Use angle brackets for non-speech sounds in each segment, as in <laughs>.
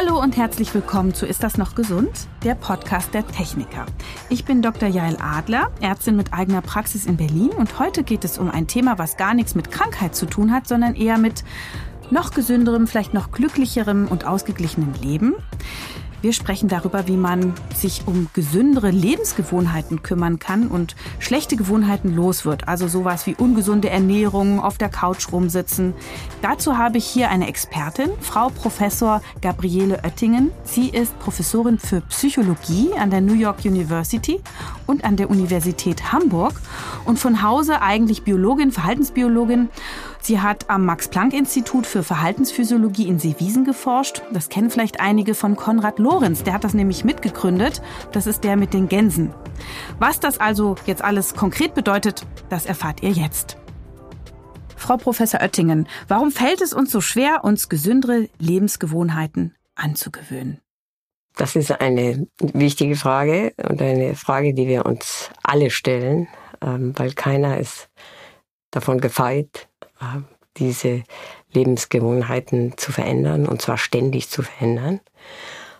Hallo und herzlich willkommen zu Ist das noch gesund? Der Podcast der Techniker. Ich bin Dr. Jael Adler, Ärztin mit eigener Praxis in Berlin und heute geht es um ein Thema, was gar nichts mit Krankheit zu tun hat, sondern eher mit noch gesünderem, vielleicht noch glücklicherem und ausgeglichenem Leben. Wir sprechen darüber, wie man sich um gesündere Lebensgewohnheiten kümmern kann und schlechte Gewohnheiten los wird. Also sowas wie ungesunde Ernährung, auf der Couch rumsitzen. Dazu habe ich hier eine Expertin, Frau Professor Gabriele Oettingen. Sie ist Professorin für Psychologie an der New York University und an der Universität Hamburg und von Hause eigentlich Biologin, Verhaltensbiologin Sie hat am Max-Planck-Institut für Verhaltensphysiologie in Seewiesen geforscht. Das kennen vielleicht einige von Konrad Lorenz. Der hat das nämlich mitgegründet. Das ist der mit den Gänsen. Was das also jetzt alles konkret bedeutet, das erfahrt ihr jetzt. Frau Professor Oettingen, warum fällt es uns so schwer, uns gesündere Lebensgewohnheiten anzugewöhnen? Das ist eine wichtige Frage und eine Frage, die wir uns alle stellen, ähm, weil keiner ist davon gefeit, diese Lebensgewohnheiten zu verändern und zwar ständig zu verändern.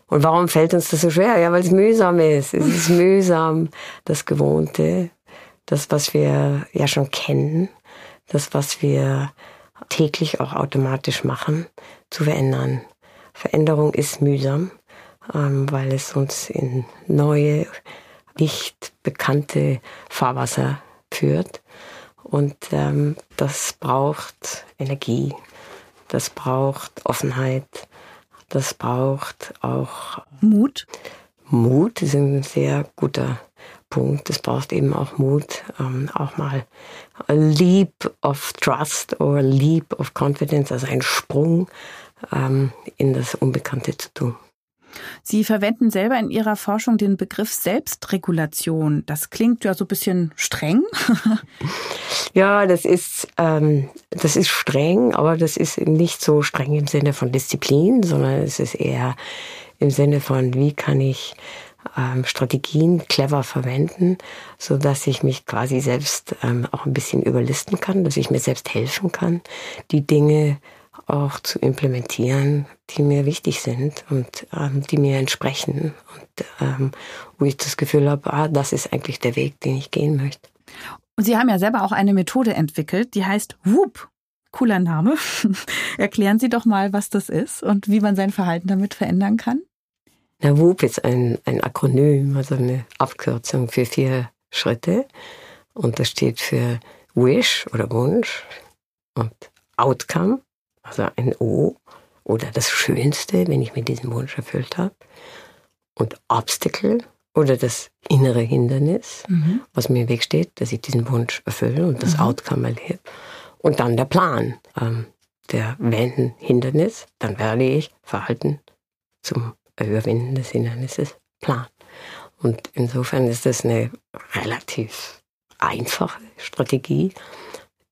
Und warum fällt uns das so schwer? Ja, weil es mühsam ist. Es ist mühsam, das Gewohnte, das, was wir ja schon kennen, das, was wir täglich auch automatisch machen, zu verändern. Veränderung ist mühsam, ähm, weil es uns in neue, nicht bekannte Fahrwasser führt. Und ähm, das braucht Energie, das braucht Offenheit, das braucht auch Mut. Mut ist ein sehr guter Punkt. Es braucht eben auch Mut, ähm, auch mal a leap of trust or a leap of confidence, also ein Sprung ähm, in das Unbekannte zu tun. Sie verwenden selber in Ihrer Forschung den Begriff Selbstregulation. Das klingt ja so ein bisschen streng. <laughs> ja, das ist, ähm, das ist streng, aber das ist nicht so streng im Sinne von Disziplin, sondern es ist eher im Sinne von, wie kann ich ähm, Strategien clever verwenden, so dass ich mich quasi selbst ähm, auch ein bisschen überlisten kann, dass ich mir selbst helfen kann, die Dinge auch zu implementieren, die mir wichtig sind und ähm, die mir entsprechen und ähm, wo ich das Gefühl habe, ah, das ist eigentlich der Weg, den ich gehen möchte. Und Sie haben ja selber auch eine Methode entwickelt, die heißt Whoop. Cooler Name. <laughs> Erklären Sie doch mal, was das ist und wie man sein Verhalten damit verändern kann. Na, Whoop ist ein, ein Akronym, also eine Abkürzung für vier Schritte. Und das steht für Wish oder Wunsch und Outcome, also ein O oder das Schönste, wenn ich mir diesen Wunsch erfüllt habe. Und Obstacle oder das innere Hindernis, mhm. was mir im Weg steht, dass ich diesen Wunsch erfülle und das mhm. Outcome erlebe. Und dann der Plan. Ähm, der wenn Hindernis, dann werde ich Verhalten zum Überwinden des Hindernisses planen. Und insofern ist das eine relativ einfache Strategie,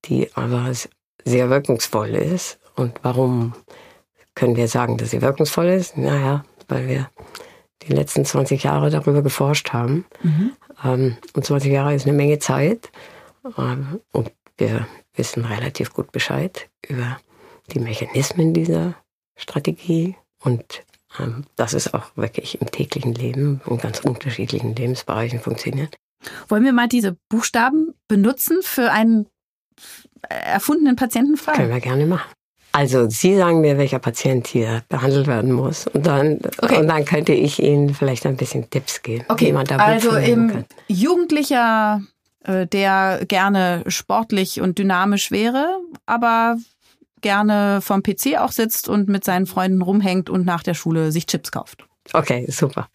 die aber sehr wirkungsvoll ist und warum können wir sagen, dass sie wirkungsvoll ist? Naja, weil wir die letzten 20 Jahre darüber geforscht haben. Mhm. Ähm, und 20 Jahre ist eine Menge Zeit. Ähm, und wir wissen relativ gut Bescheid über die Mechanismen dieser Strategie. Und ähm, dass es auch wirklich im täglichen Leben in ganz unterschiedlichen Lebensbereichen funktioniert. Wollen wir mal diese Buchstaben benutzen für einen erfundenen Patientenfall? Können wir gerne machen. Also Sie sagen mir, welcher Patient hier behandelt werden muss. Und dann, okay. und dann könnte ich Ihnen vielleicht ein bisschen Tipps geben, okay. wie man da Also im Jugendlicher, äh, der gerne sportlich und dynamisch wäre, aber gerne vom PC auch sitzt und mit seinen Freunden rumhängt und nach der Schule sich Chips kauft. Okay, super.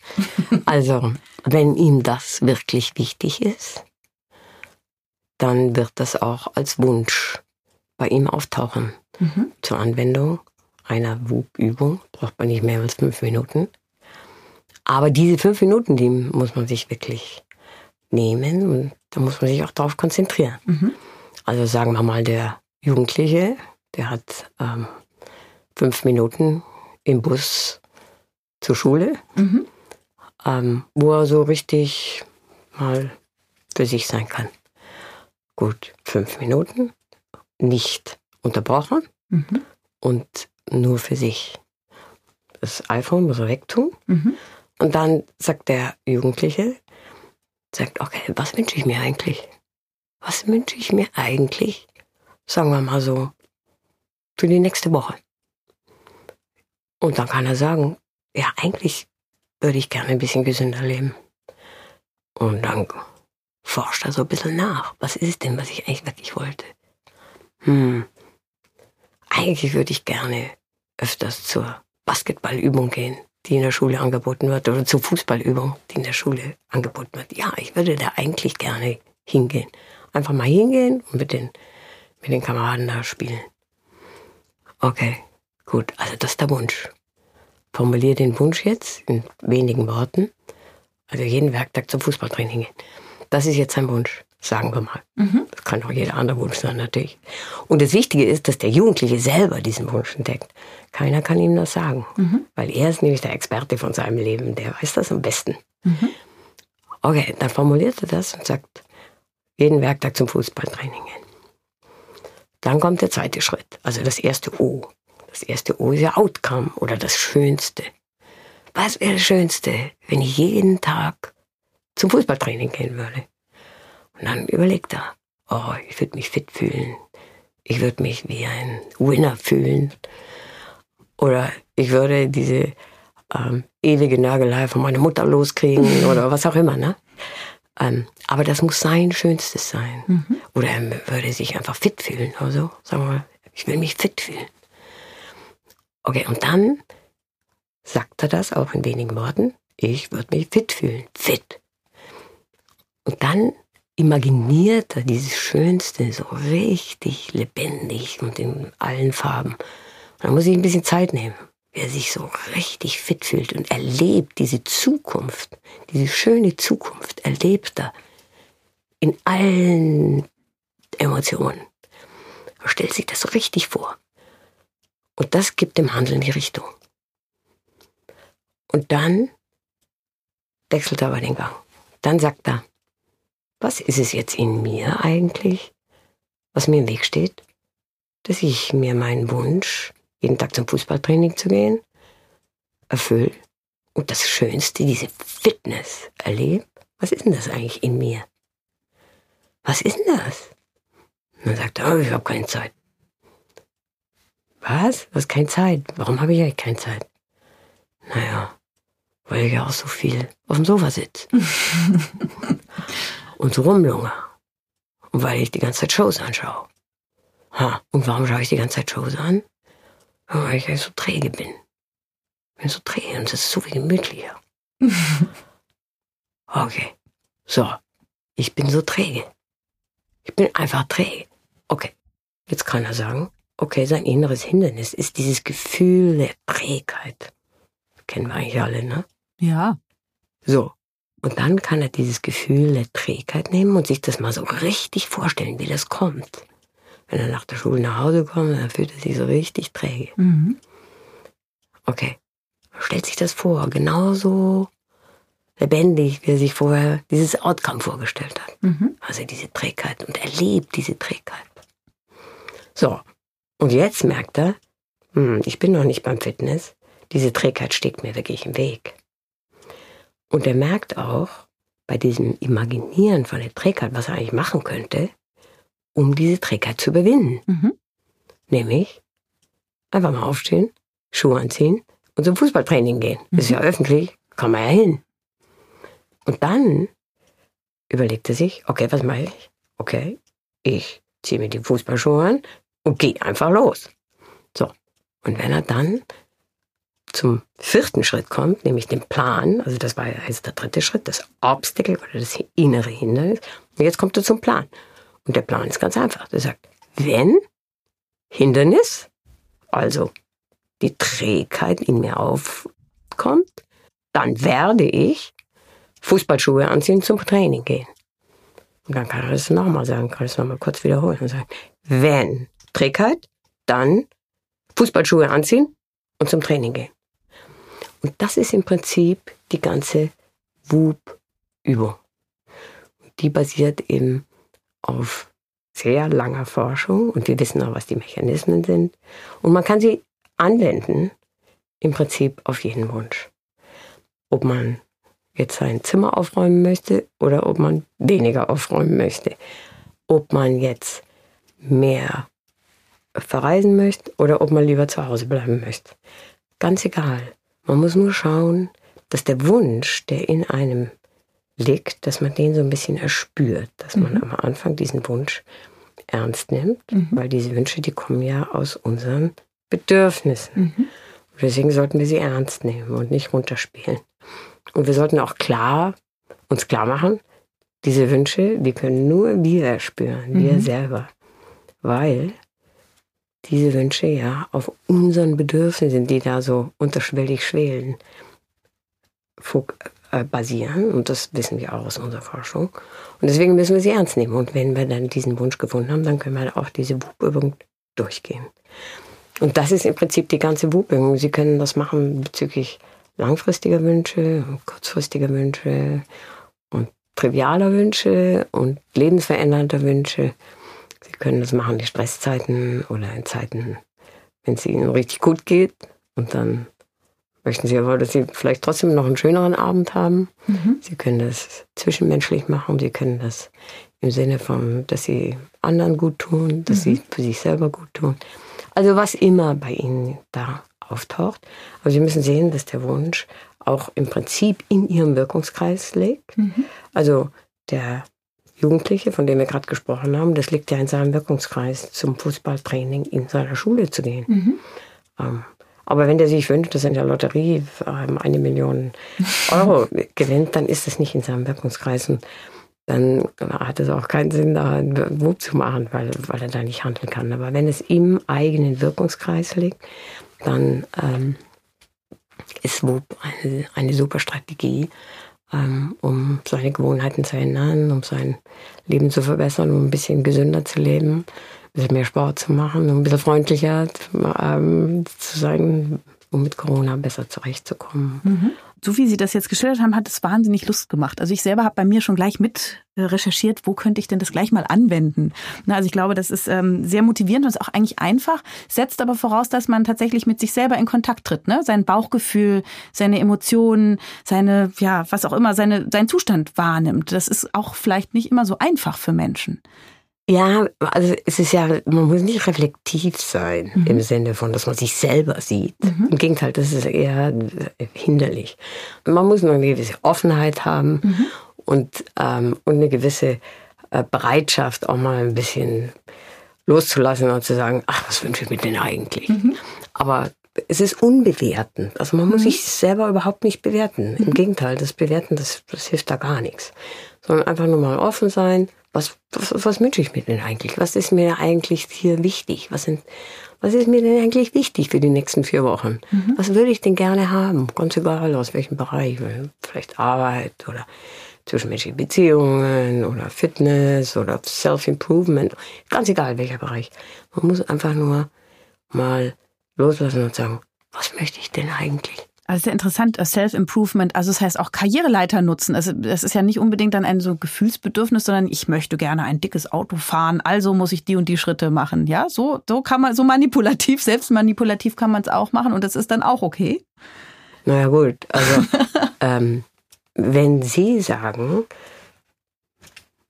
Also, wenn ihm das wirklich wichtig ist, dann wird das auch als Wunsch bei ihm auftauchen mhm. zur Anwendung einer WUP-Übung. Braucht man nicht mehr als fünf Minuten. Aber diese fünf Minuten, die muss man sich wirklich nehmen und da muss man sich auch darauf konzentrieren. Mhm. Also sagen wir mal, der Jugendliche, der hat ähm, fünf Minuten im Bus zur Schule, mhm. ähm, wo er so richtig mal für sich sein kann. Gut, fünf Minuten, nicht unterbrochen mhm. und nur für sich. das iPhone muss er wegtun. Mhm. Und dann sagt der Jugendliche, sagt, okay, was wünsche ich mir eigentlich? Was wünsche ich mir eigentlich, sagen wir mal so, für die nächste Woche? Und dann kann er sagen, ja, eigentlich würde ich gerne ein bisschen gesünder leben. Und dann forscht er so ein bisschen nach. Was ist es denn, was ich eigentlich wirklich wollte? Hm, eigentlich würde ich gerne öfters zur Basketballübung gehen, die in der Schule angeboten wird, oder zur Fußballübung, die in der Schule angeboten wird. Ja, ich würde da eigentlich gerne hingehen. Einfach mal hingehen und mit den, mit den Kameraden da spielen. Okay, gut, also das ist der Wunsch. Formuliere den Wunsch jetzt in wenigen Worten. Also jeden Werktag zum Fußballtraining gehen. Das ist jetzt sein Wunsch, sagen wir mal. Mhm. Das kann auch jeder andere Wunsch sein, natürlich. Und das Wichtige ist, dass der Jugendliche selber diesen Wunsch entdeckt. Keiner kann ihm das sagen, mhm. weil er ist nämlich der Experte von seinem Leben, der weiß das am besten. Mhm. Okay, dann formuliert er das und sagt, jeden Werktag zum Fußballtraining gehen. Dann kommt der zweite Schritt, also das erste O. Das erste O ist ja Outcome oder das Schönste. Was wäre das Schönste, wenn ich jeden Tag zum Fußballtraining gehen würde. Und dann überlegt er, oh, ich würde mich fit fühlen. Ich würde mich wie ein Winner fühlen. Oder ich würde diese ähm, ewige Nagelei von meiner Mutter loskriegen <laughs> oder was auch immer. Ne? Ähm, aber das muss sein Schönstes sein. Mhm. Oder er würde sich einfach fit fühlen. Also sagen wir mal, ich will mich fit fühlen. Okay, und dann sagt er das auch in wenigen Worten. Ich würde mich fit fühlen. Fit. Und dann imaginiert er dieses Schönste so richtig lebendig und in allen Farben. Und dann muss ich ein bisschen Zeit nehmen, wie er sich so richtig fit fühlt und erlebt diese Zukunft, diese schöne Zukunft, erlebt er in allen Emotionen. Er stellt sich das so richtig vor. Und das gibt dem Handeln die Richtung. Und dann wechselt er aber den Gang. Dann sagt er, was ist es jetzt in mir eigentlich, was mir im Weg steht, dass ich mir meinen Wunsch, jeden Tag zum Fußballtraining zu gehen, erfülle und das Schönste, diese Fitness erlebe? Was ist denn das eigentlich in mir? Was ist denn das? Und dann sagt er, oh, ich habe keine Zeit. Was? Hast keine Zeit? Warum habe ich eigentlich keine Zeit? Naja, weil ich ja auch so viel auf dem Sofa sitze. <laughs> und so rumlunge. Und weil ich die ganze Zeit Shows anschaue. Ha, und warum schaue ich die ganze Zeit Shows an? Weil ich so träge bin. Ich bin so träge und es ist so viel gemütlicher. <laughs> okay. So. Ich bin so träge. Ich bin einfach träge. Okay. Jetzt kann er sagen, okay, sein inneres Hindernis ist dieses Gefühl der Trägheit. kennen wir eigentlich alle, ne? Ja. So. Und dann kann er dieses Gefühl der Trägheit nehmen und sich das mal so richtig vorstellen, wie das kommt. Wenn er nach der Schule nach Hause kommt, dann fühlt er sich so richtig träge. Mhm. Okay. Stellt sich das vor, genauso lebendig, wie er sich vorher dieses Outcome vorgestellt hat. Mhm. Also diese Trägheit und erlebt diese Trägheit. So. Und jetzt merkt er, hm, ich bin noch nicht beim Fitness. Diese Trägheit steht mir wirklich im Weg. Und er merkt auch bei diesem Imaginieren von der Trägheit, was er eigentlich machen könnte, um diese Trägheit zu überwinden. Mhm. Nämlich einfach mal aufstehen, Schuhe anziehen und zum Fußballtraining gehen. Mhm. Ist ja öffentlich, kann man ja hin. Und dann überlegt er sich, okay, was mache ich? Okay, ich ziehe mir die Fußballschuhe an und gehe einfach los. So. Und wenn er dann zum vierten Schritt kommt, nämlich dem Plan, also das war jetzt der dritte Schritt, das Obstacle oder das innere Hindernis. Und jetzt kommt er zum Plan. Und der Plan ist ganz einfach. Der sagt, wenn Hindernis, also die Trägheit in mir aufkommt, dann werde ich Fußballschuhe anziehen zum Training gehen. Und dann kann er das nochmal sagen, kann er es nochmal kurz wiederholen und sagen, wenn Trägheit, dann Fußballschuhe anziehen und zum Training gehen. Und das ist im Prinzip die ganze WUP-Übung. Die basiert eben auf sehr langer Forschung und wir wissen auch, was die Mechanismen sind. Und man kann sie anwenden im Prinzip auf jeden Wunsch. Ob man jetzt sein Zimmer aufräumen möchte oder ob man weniger aufräumen möchte. Ob man jetzt mehr verreisen möchte oder ob man lieber zu Hause bleiben möchte. Ganz egal. Man muss nur schauen, dass der Wunsch, der in einem liegt, dass man den so ein bisschen erspürt, dass man mhm. am Anfang diesen Wunsch ernst nimmt, mhm. weil diese Wünsche, die kommen ja aus unseren Bedürfnissen. Mhm. Deswegen sollten wir sie ernst nehmen und nicht runterspielen. Und wir sollten auch klar uns klar machen, diese Wünsche, die können nur wir spüren, wir mhm. selber. Weil diese Wünsche ja auf unseren Bedürfnissen, die da so unterschwellig schwelen, äh, basieren. Und das wissen wir auch aus unserer Forschung. Und deswegen müssen wir sie ernst nehmen. Und wenn wir dann diesen Wunsch gefunden haben, dann können wir auch diese Wub-Übung durchgehen. Und das ist im Prinzip die ganze Wub-Übung. Sie können das machen bezüglich langfristiger Wünsche, kurzfristiger Wünsche und trivialer Wünsche und lebensverändernder Wünsche. Sie können das machen in Stresszeiten oder in Zeiten, wenn es Ihnen richtig gut geht. Und dann möchten Sie aber, dass Sie vielleicht trotzdem noch einen schöneren Abend haben. Mhm. Sie können das zwischenmenschlich machen. Sie können das im Sinne von, dass Sie anderen gut tun, dass mhm. Sie für sich selber gut tun. Also was immer bei Ihnen da auftaucht. Aber Sie müssen sehen, dass der Wunsch auch im Prinzip in Ihrem Wirkungskreis liegt. Mhm. Also der Jugendliche, von dem wir gerade gesprochen haben, das liegt ja in seinem Wirkungskreis, zum Fußballtraining in seiner Schule zu gehen. Mhm. Ähm, aber wenn der sich wünscht, dass er in der Lotterie ähm, eine Million Euro gewinnt, dann ist das nicht in seinem Wirkungskreis. Und dann hat es auch keinen Sinn, da einen Wub zu machen, weil, weil er da nicht handeln kann. Aber wenn es im eigenen Wirkungskreis liegt, dann ähm, ist Wub eine, eine super Strategie, ähm, um seine Gewohnheiten zu ändern, um sein Leben zu verbessern, um ein bisschen gesünder zu leben, ein bisschen mehr Sport zu machen, um ein bisschen freundlicher ähm, zu sein, um mit Corona besser zurechtzukommen. Mhm so wie Sie das jetzt geschildert haben, hat es wahnsinnig Lust gemacht. Also ich selber habe bei mir schon gleich mit äh, recherchiert, wo könnte ich denn das gleich mal anwenden. also ich glaube, das ist ähm, sehr motivierend und ist auch eigentlich einfach, setzt aber voraus, dass man tatsächlich mit sich selber in Kontakt tritt. Ne? Sein Bauchgefühl, seine Emotionen, seine, ja, was auch immer, seine, seinen Zustand wahrnimmt. Das ist auch vielleicht nicht immer so einfach für Menschen. Ja, also es ist ja, man muss nicht reflektiv sein mhm. im Sinne von, dass man sich selber sieht. Mhm. Im Gegenteil, das ist eher hinderlich. Man muss nur eine gewisse Offenheit haben mhm. und, ähm, und eine gewisse äh, Bereitschaft, auch mal ein bisschen loszulassen und zu sagen, ach, was wünsche ich mir denn eigentlich? Mhm. Aber es ist unbewertend. Also man muss mhm. sich selber überhaupt nicht bewerten. Im mhm. Gegenteil, das Bewerten, das, das hilft da gar nichts. Sondern einfach nur mal offen sein, was, was, was wünsche ich mir denn eigentlich? Was ist mir eigentlich hier wichtig? Was, sind, was ist mir denn eigentlich wichtig für die nächsten vier Wochen? Mhm. Was würde ich denn gerne haben? Ganz egal aus welchem Bereich. Vielleicht Arbeit oder zwischenmenschliche Beziehungen oder Fitness oder Self-Improvement. Ganz egal welcher Bereich. Man muss einfach nur mal loslassen und sagen, was möchte ich denn eigentlich? Also sehr interessant, äh, Self-Improvement, also das heißt auch Karriereleiter nutzen. Also das ist ja nicht unbedingt dann ein so Gefühlsbedürfnis, sondern ich möchte gerne ein dickes Auto fahren, also muss ich die und die Schritte machen. Ja, so, so kann man, so manipulativ, <laughs> selbst manipulativ kann man es auch machen und das ist dann auch okay. Naja gut, also <laughs> ähm, wenn Sie sagen,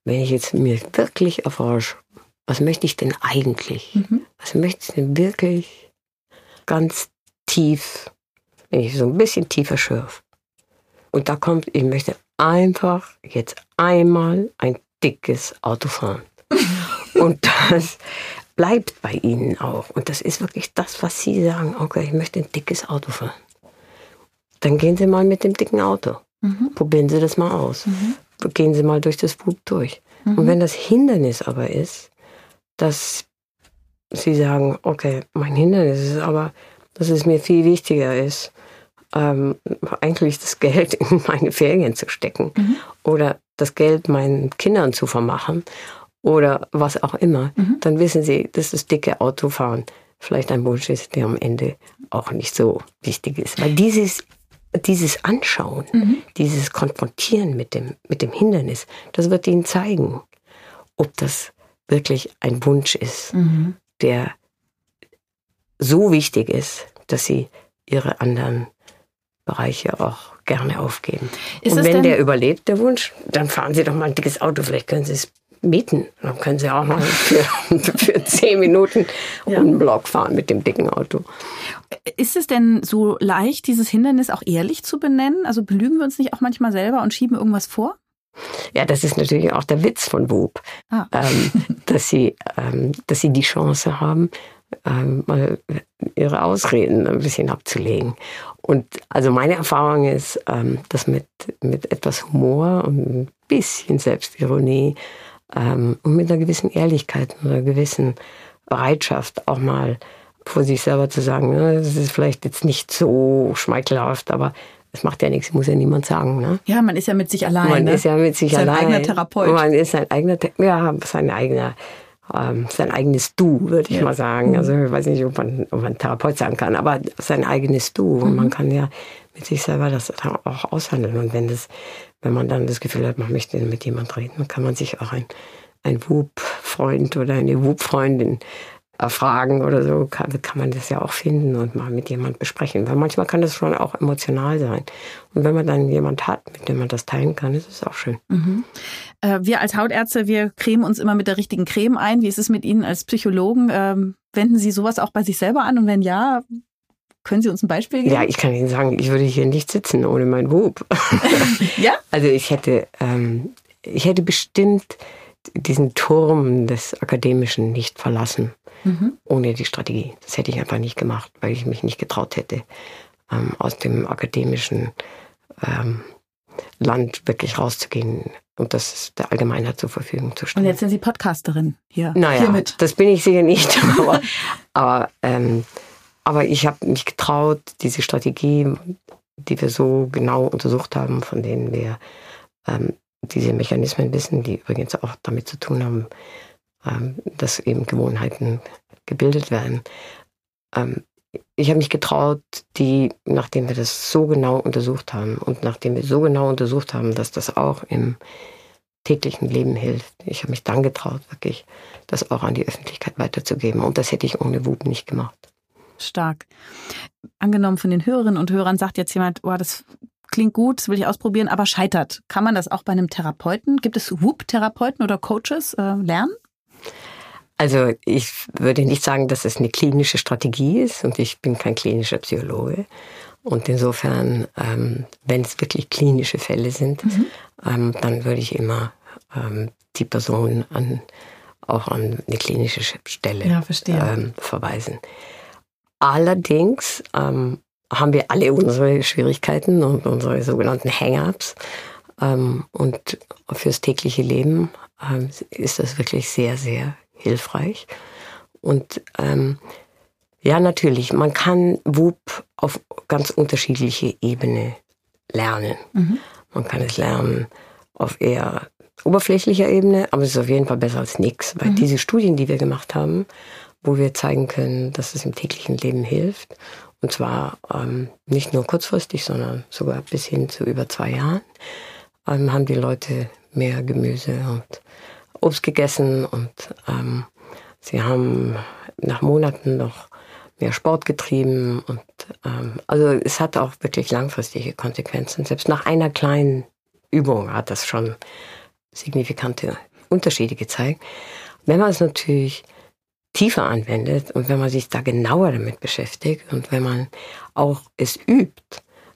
wenn ich jetzt mir wirklich erforsche, was möchte ich denn eigentlich? Mhm. Was möchte ich denn wirklich ganz tief wenn ich so ein bisschen tiefer schürfe. Und da kommt, ich möchte einfach jetzt einmal ein dickes Auto fahren. <laughs> Und das bleibt bei Ihnen auch. Und das ist wirklich das, was Sie sagen. Okay, ich möchte ein dickes Auto fahren. Dann gehen Sie mal mit dem dicken Auto. Mhm. Probieren Sie das mal aus. Mhm. Gehen Sie mal durch das Buch durch. Mhm. Und wenn das Hindernis aber ist, dass Sie sagen, okay, mein Hindernis ist aber, dass es mir viel wichtiger ist, ähm, eigentlich das Geld in meine Ferien zu stecken mhm. oder das Geld meinen Kindern zu vermachen oder was auch immer, mhm. dann wissen sie, dass das dicke Autofahren vielleicht ein Wunsch ist, der am Ende auch nicht so wichtig ist. Weil dieses, dieses Anschauen, mhm. dieses Konfrontieren mit dem, mit dem Hindernis, das wird ihnen zeigen, ob das wirklich ein Wunsch ist, mhm. der so wichtig ist, dass sie ihre anderen Bereiche auch gerne aufgeben. Ist und wenn der überlebt, der Wunsch, dann fahren Sie doch mal ein dickes Auto, vielleicht können Sie es mieten. Dann können Sie auch mal für, <laughs> für zehn Minuten ja. um den Block fahren mit dem dicken Auto. Ist es denn so leicht, dieses Hindernis auch ehrlich zu benennen? Also belügen wir uns nicht auch manchmal selber und schieben irgendwas vor? Ja, das ist natürlich auch der Witz von WUP, ah. ähm, <laughs> dass, sie, ähm, dass sie die Chance haben, ähm, mal ihre Ausreden ein bisschen abzulegen. Und also meine Erfahrung ist, ähm, dass mit, mit etwas Humor und ein bisschen Selbstironie ähm, und mit einer gewissen Ehrlichkeit und einer gewissen Bereitschaft auch mal vor sich selber zu sagen, ne, das ist vielleicht jetzt nicht so schmeichelhaft, aber es macht ja nichts, muss ja niemand sagen. Ne? Ja, man ist ja mit sich allein. Man ne? ist ja mit sich sein allein. Sein eigener Therapeut. Man ist sein eigener, ja, sein eigener, ähm, sein eigenes Du, würde ich ja. mal sagen. Mhm. Also ich weiß nicht, ob man, ob man Therapeut sagen kann, aber sein eigenes Du. Mhm. Und man kann ja mit sich selber das auch aushandeln. Und wenn das, wenn man dann das Gefühl hat, man möchte mit jemand reden, kann man sich auch ein ein Wub-Freund oder eine Wub-Freundin erfragen oder so, kann, kann man das ja auch finden und mal mit jemand besprechen. Weil manchmal kann das schon auch emotional sein. Und wenn man dann jemand hat, mit dem man das teilen kann, ist es auch schön. Mhm. Äh, wir als Hautärzte, wir cremen uns immer mit der richtigen Creme ein. Wie ist es mit Ihnen als Psychologen? Ähm, wenden Sie sowas auch bei sich selber an? Und wenn ja, können Sie uns ein Beispiel geben? Ja, ich kann Ihnen sagen, ich würde hier nicht sitzen ohne mein Wub. <laughs> ja? <laughs> Also ich hätte, ähm, ich hätte bestimmt diesen Turm des Akademischen nicht verlassen mhm. ohne die Strategie. Das hätte ich einfach nicht gemacht, weil ich mich nicht getraut hätte, ähm, aus dem akademischen ähm, Land wirklich rauszugehen und das der Allgemeinheit zur Verfügung zu stellen. Und jetzt sind Sie Podcasterin hier. Naja, hiermit. das bin ich sicher nicht, <laughs> aber, aber, ähm, aber ich habe mich getraut, diese Strategie, die wir so genau untersucht haben, von denen wir ähm, diese Mechanismen wissen, die übrigens auch damit zu tun haben, ähm, dass eben Gewohnheiten gebildet werden. Ähm, ich habe mich getraut, die, nachdem wir das so genau untersucht haben und nachdem wir so genau untersucht haben, dass das auch im täglichen Leben hilft, ich habe mich dann getraut, wirklich das auch an die Öffentlichkeit weiterzugeben. Und das hätte ich ohne Wut nicht gemacht. Stark. Angenommen von den Hörerinnen und Hörern sagt jetzt jemand, oh, das klingt gut, das will ich ausprobieren, aber scheitert. Kann man das auch bei einem Therapeuten? Gibt es WUP-Therapeuten oder Coaches äh, lernen? Also ich würde nicht sagen, dass es eine klinische Strategie ist und ich bin kein klinischer Psychologe. Und insofern, ähm, wenn es wirklich klinische Fälle sind, mhm. ähm, dann würde ich immer ähm, die Person an, auch an eine klinische Stelle ja, ähm, verweisen. Allerdings ähm, haben wir alle unsere Schwierigkeiten und unsere sogenannten Hang-ups. Ähm, und fürs tägliche Leben ähm, ist das wirklich sehr, sehr hilfreich. Und ähm, ja, natürlich, man kann WUP auf ganz unterschiedliche Ebene lernen. Mhm. Man kann es lernen auf eher oberflächlicher Ebene, aber es ist auf jeden Fall besser als nichts, weil mhm. diese Studien, die wir gemacht haben, wo wir zeigen können, dass es im täglichen Leben hilft, und zwar ähm, nicht nur kurzfristig, sondern sogar bis hin zu über zwei Jahren, ähm, haben die Leute mehr Gemüse und Obst gegessen und ähm, sie haben nach Monaten noch mehr Sport getrieben und ähm, also es hat auch wirklich langfristige Konsequenzen. Selbst nach einer kleinen Übung hat das schon signifikante Unterschiede gezeigt. Wenn man es natürlich tiefer anwendet und wenn man sich da genauer damit beschäftigt und wenn man auch es übt,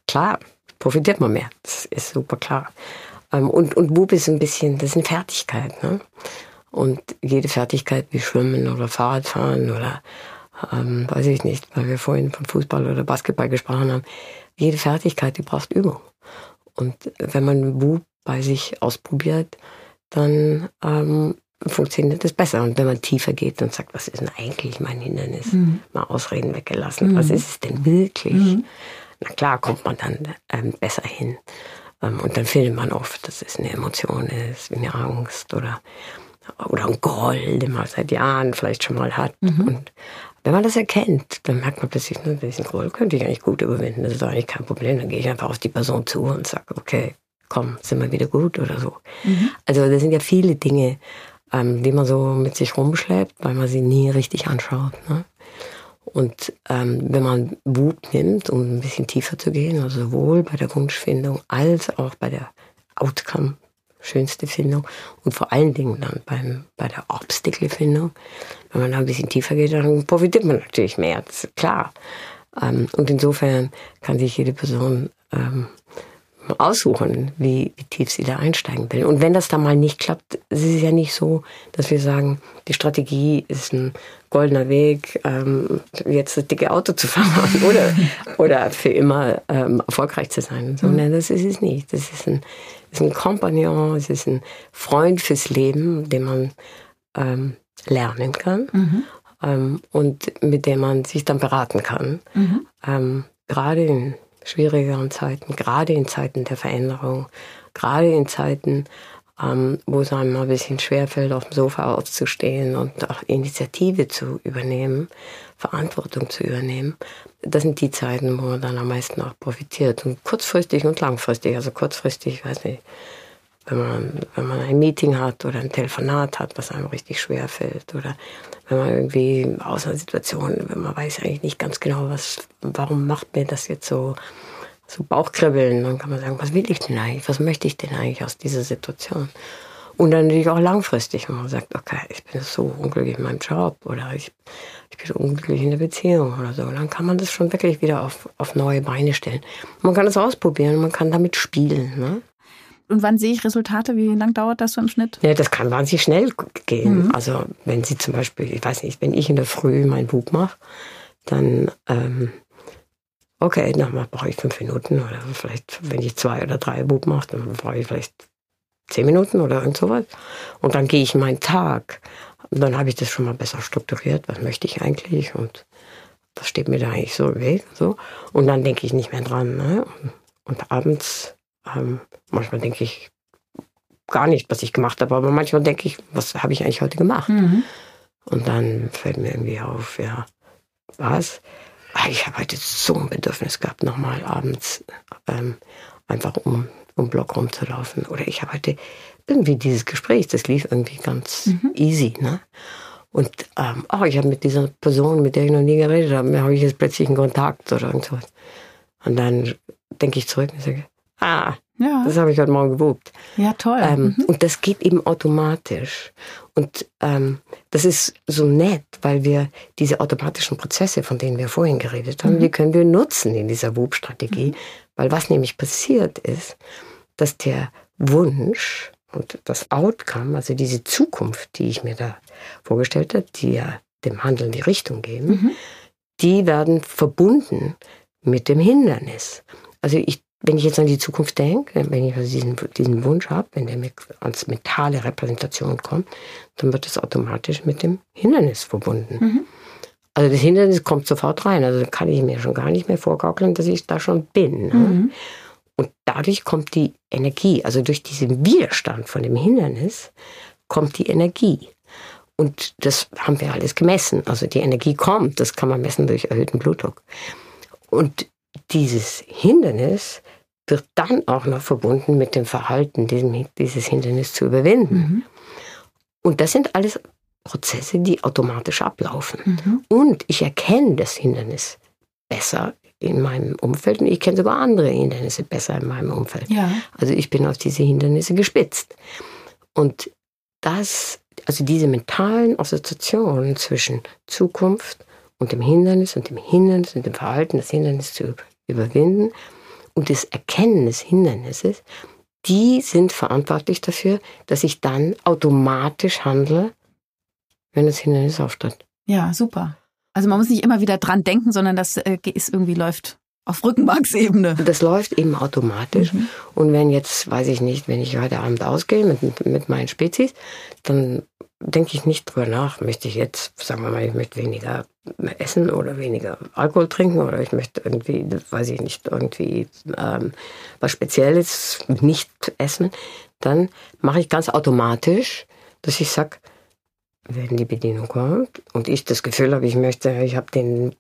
klar, profitiert man mehr. Das ist super klar. Ähm, und, und Bub ist ein bisschen, das ist eine Fertigkeit. Ne? Und jede Fertigkeit wie Schwimmen oder Fahrradfahren oder ähm, weiß ich nicht, weil wir vorhin von Fußball oder Basketball gesprochen haben, jede Fertigkeit, die braucht Übung. Und wenn man Bub bei sich ausprobiert, dann ähm, funktioniert das besser. Und wenn man tiefer geht und sagt, was ist denn eigentlich mein Hindernis? Mhm. Mal Ausreden weggelassen. Mhm. Was ist es denn wirklich? Mhm. Na klar, kommt man dann ähm, besser hin. Ähm, und dann findet man oft, dass es eine Emotion ist, wie eine Angst oder, oder ein Groll, den man seit Jahren vielleicht schon mal hat. Mhm. Und wenn man das erkennt, dann merkt man plötzlich, ne, diesen Groll könnte ich eigentlich gut überwinden. Das ist eigentlich kein Problem. Dann gehe ich einfach auf die Person zu und sage, okay, komm, sind wir wieder gut oder so. Mhm. Also das sind ja viele Dinge, ähm, die man so mit sich rumschleppt, weil man sie nie richtig anschaut. Ne? Und ähm, wenn man Wut nimmt, um ein bisschen tiefer zu gehen, also sowohl bei der Wunschfindung als auch bei der Outcome, schönste Findung und vor allen Dingen dann beim, bei der Obstacle-Findung, wenn man da ein bisschen tiefer geht, dann profitiert man natürlich mehr, das ist klar. Ähm, und insofern kann sich jede Person ähm, aussuchen, wie, wie tief sie da einsteigen will. Und wenn das da mal nicht klappt, ist es ja nicht so, dass wir sagen, die Strategie ist ein goldener Weg, ähm, jetzt das dicke Auto zu <laughs> fahren oder, oder für immer ähm, erfolgreich zu sein. Sondern mhm. das ist es nicht. Das ist ein, ist ein Kompagnon, es ist ein Freund fürs Leben, den man ähm, lernen kann mhm. ähm, und mit dem man sich dann beraten kann. Mhm. Ähm, gerade in schwierigeren Zeiten, gerade in Zeiten der Veränderung, gerade in Zeiten, ähm, wo es einem ein bisschen schwerfällt, auf dem Sofa aufzustehen und auch Initiative zu übernehmen, Verantwortung zu übernehmen. Das sind die Zeiten, wo man dann am meisten auch profitiert. Und kurzfristig und langfristig, also kurzfristig, weiß nicht, wenn man, wenn man ein Meeting hat oder ein Telefonat hat, was einem richtig schwer fällt oder wenn man irgendwie aus einer Situation, wenn man weiß eigentlich nicht ganz genau, was, warum macht mir das jetzt so, so Bauchkribbeln, dann kann man sagen, was will ich denn eigentlich, was möchte ich denn eigentlich aus dieser Situation? Und dann natürlich auch langfristig, wenn man sagt, okay, ich bin so unglücklich in meinem Job oder ich, ich bin unglücklich in der Beziehung oder so. Dann kann man das schon wirklich wieder auf, auf neue Beine stellen. Man kann es ausprobieren, man kann damit spielen. Ne? Und wann sehe ich Resultate? Wie lang dauert das so im Schnitt? Ja, das kann wahnsinnig schnell gehen. Mhm. Also wenn Sie zum Beispiel, ich weiß nicht, wenn ich in der Früh mein Buch mache, dann ähm, okay, dann brauche ich fünf Minuten oder vielleicht, wenn ich zwei oder drei Buch mache, dann brauche ich vielleicht zehn Minuten oder irgend sowas. Und dann gehe ich meinen Tag. Und dann habe ich das schon mal besser strukturiert. Was möchte ich eigentlich? Und was steht mir da eigentlich so im Weg? So. Und dann denke ich nicht mehr dran. Ne? Und abends ähm, manchmal denke ich gar nicht, was ich gemacht habe, aber manchmal denke ich, was habe ich eigentlich heute gemacht? Mhm. Und dann fällt mir irgendwie auf, ja, was? Ah, ich habe heute so ein Bedürfnis gehabt, nochmal abends ähm, einfach um, um Block rumzulaufen. Oder ich habe heute irgendwie dieses Gespräch, das lief irgendwie ganz mhm. easy. Ne? Und ähm, oh, ich habe mit dieser Person, mit der ich noch nie geredet habe, habe ich jetzt plötzlich einen Kontakt oder irgendwas. Und dann denke ich zurück und sage, Ah, ja. das habe ich heute Morgen gewobt. Ja, toll. Ähm, mhm. Und das geht eben automatisch. Und ähm, das ist so nett, weil wir diese automatischen Prozesse, von denen wir vorhin geredet haben, mhm. die können wir nutzen in dieser WUB-Strategie. Mhm. Weil was nämlich passiert ist, dass der Wunsch und das Outcome, also diese Zukunft, die ich mir da vorgestellt habe, die ja dem Handeln die Richtung geben, mhm. die werden verbunden mit dem Hindernis. Also ich wenn ich jetzt an die Zukunft denke, wenn ich also diesen, diesen Wunsch habe, wenn der als mentale Repräsentation kommt, dann wird das automatisch mit dem Hindernis verbunden. Mhm. Also das Hindernis kommt sofort rein. Also kann ich mir schon gar nicht mehr vorgaukeln, dass ich da schon bin. Ne? Mhm. Und dadurch kommt die Energie, also durch diesen Widerstand von dem Hindernis kommt die Energie. Und das haben wir alles gemessen. Also die Energie kommt, das kann man messen durch erhöhten Blutdruck. Und dieses Hindernis wird dann auch noch verbunden mit dem Verhalten, diesen, dieses Hindernis zu überwinden. Mhm. Und das sind alles Prozesse, die automatisch ablaufen. Mhm. Und ich erkenne das Hindernis besser in meinem Umfeld und ich kenne sogar andere Hindernisse besser in meinem Umfeld. Ja. Also ich bin auf diese Hindernisse gespitzt. Und das, also diese mentalen Assoziationen zwischen Zukunft und dem Hindernis und dem Hindernis und dem Verhalten, das Hindernis zu überwinden und das Erkennen des Hindernisses, die sind verantwortlich dafür, dass ich dann automatisch handle, wenn das Hindernis auftritt. Ja, super. Also man muss nicht immer wieder dran denken, sondern das äh, ist irgendwie läuft auf Rückenmarksebene. <laughs> Das läuft eben automatisch. Mhm. Und wenn jetzt, weiß ich nicht, wenn ich heute Abend ausgehe mit, mit meinen Spezies, dann denke ich nicht drüber nach, möchte ich jetzt, sagen wir mal, ich möchte weniger essen oder weniger Alkohol trinken oder ich möchte irgendwie, weiß ich nicht, irgendwie ähm, was Spezielles nicht essen, dann mache ich ganz automatisch, dass ich sage, wenn die Bedienung kommt und ich das Gefühl habe, ich möchte, ich habe den,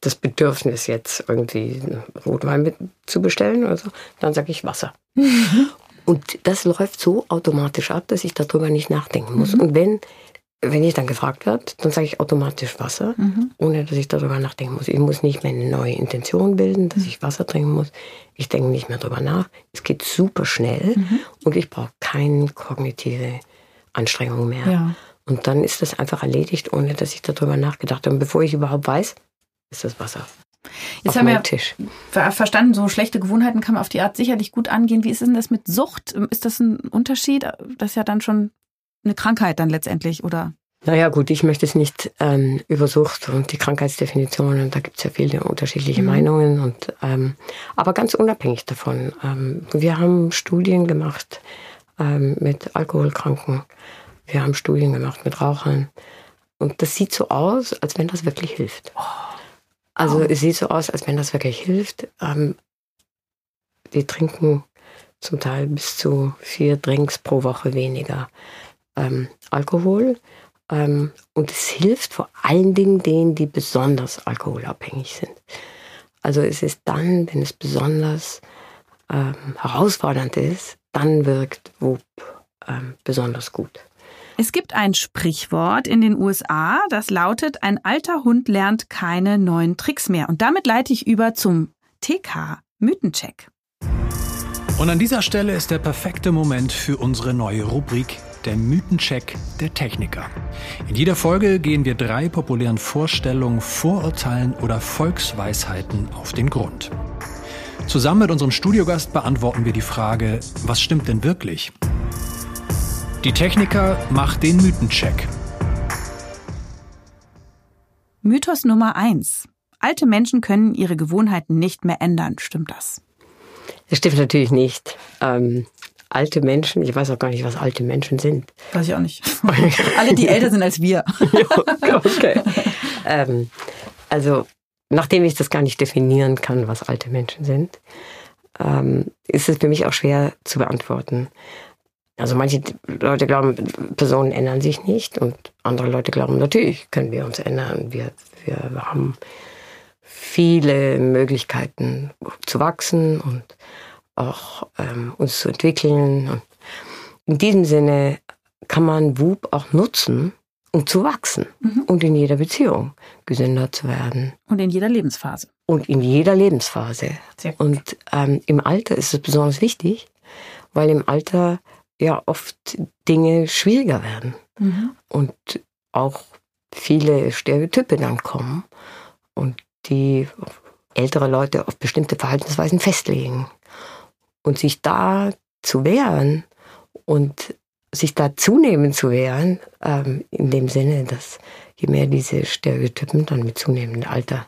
das Bedürfnis jetzt irgendwie Rotwein mit zu bestellen oder so, dann sage ich Wasser. <laughs> Und das läuft so automatisch ab, dass ich darüber nicht nachdenken muss. Mhm. Und wenn wenn ich dann gefragt werde, dann sage ich automatisch Wasser, mhm. ohne dass ich darüber nachdenken muss. Ich muss nicht mehr eine neue Intention bilden, dass mhm. ich Wasser trinken muss. Ich denke nicht mehr darüber nach. Es geht super schnell mhm. und ich brauche keine kognitive Anstrengung mehr. Ja. Und dann ist das einfach erledigt, ohne dass ich darüber nachgedacht habe. Und bevor ich überhaupt weiß, ist das Wasser. Jetzt haben wir Tisch. verstanden, so schlechte Gewohnheiten kann man auf die Art sicherlich gut angehen. Wie ist denn das mit Sucht? Ist das ein Unterschied? Das ist ja dann schon eine Krankheit dann letztendlich, oder? Naja gut, ich möchte es nicht ähm, über Sucht und die Krankheitsdefinitionen, da gibt es ja viele unterschiedliche mhm. Meinungen. Und, ähm, aber ganz unabhängig davon, ähm, wir haben Studien gemacht ähm, mit Alkoholkranken, wir haben Studien gemacht mit Rauchern. Und das sieht so aus, als wenn das wirklich hilft. Oh. Also oh. es sieht so aus, als wenn das wirklich hilft. Ähm, die trinken zum Teil bis zu vier Drinks pro Woche weniger ähm, Alkohol. Ähm, und es hilft vor allen Dingen denen, die besonders alkoholabhängig sind. Also es ist dann, wenn es besonders ähm, herausfordernd ist, dann wirkt WUP ähm, besonders gut. Es gibt ein Sprichwort in den USA, das lautet, ein alter Hund lernt keine neuen Tricks mehr. Und damit leite ich über zum TK Mythencheck. Und an dieser Stelle ist der perfekte Moment für unsere neue Rubrik der Mythencheck der Techniker. In jeder Folge gehen wir drei populären Vorstellungen, Vorurteilen oder Volksweisheiten auf den Grund. Zusammen mit unserem Studiogast beantworten wir die Frage, was stimmt denn wirklich? Die Techniker macht den Mythencheck. Mythos Nummer 1. Alte Menschen können ihre Gewohnheiten nicht mehr ändern. Stimmt das? Das stimmt natürlich nicht. Ähm, alte Menschen, ich weiß auch gar nicht, was alte Menschen sind. Weiß ich auch nicht. <laughs> Alle, die älter sind als wir. okay. Ähm, also, nachdem ich das gar nicht definieren kann, was alte Menschen sind, ähm, ist es für mich auch schwer zu beantworten. Also manche Leute glauben, Personen ändern sich nicht und andere Leute glauben, natürlich können wir uns ändern. Wir, wir haben viele Möglichkeiten zu wachsen und auch ähm, uns zu entwickeln. Und in diesem Sinne kann man WUP auch nutzen, um zu wachsen mhm. und in jeder Beziehung gesünder zu werden. Und in jeder Lebensphase. Und in jeder Lebensphase. Und ähm, im Alter ist es besonders wichtig, weil im Alter ja oft Dinge schwieriger werden mhm. und auch viele Stereotype dann kommen und die ältere Leute auf bestimmte Verhaltensweisen festlegen. Und sich da zu wehren und sich da zunehmend zu wehren, ähm, in dem Sinne, dass je mehr diese Stereotypen dann mit zunehmendem Alter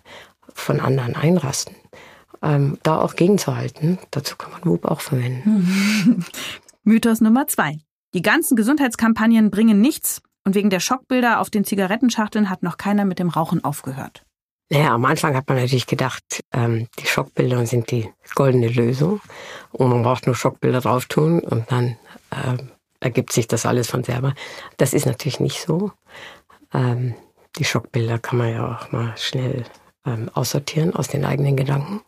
von anderen einrasten, ähm, da auch gegenzuhalten, dazu kann man WUP auch verwenden. <laughs> Mythos Nummer zwei. Die ganzen Gesundheitskampagnen bringen nichts und wegen der Schockbilder auf den Zigarettenschachteln hat noch keiner mit dem Rauchen aufgehört. Naja, am Anfang hat man natürlich gedacht, ähm, die Schockbilder sind die goldene Lösung und man braucht nur Schockbilder drauf tun und dann äh, ergibt sich das alles von selber. Das ist natürlich nicht so. Ähm, die Schockbilder kann man ja auch mal schnell ähm, aussortieren aus den eigenen Gedanken.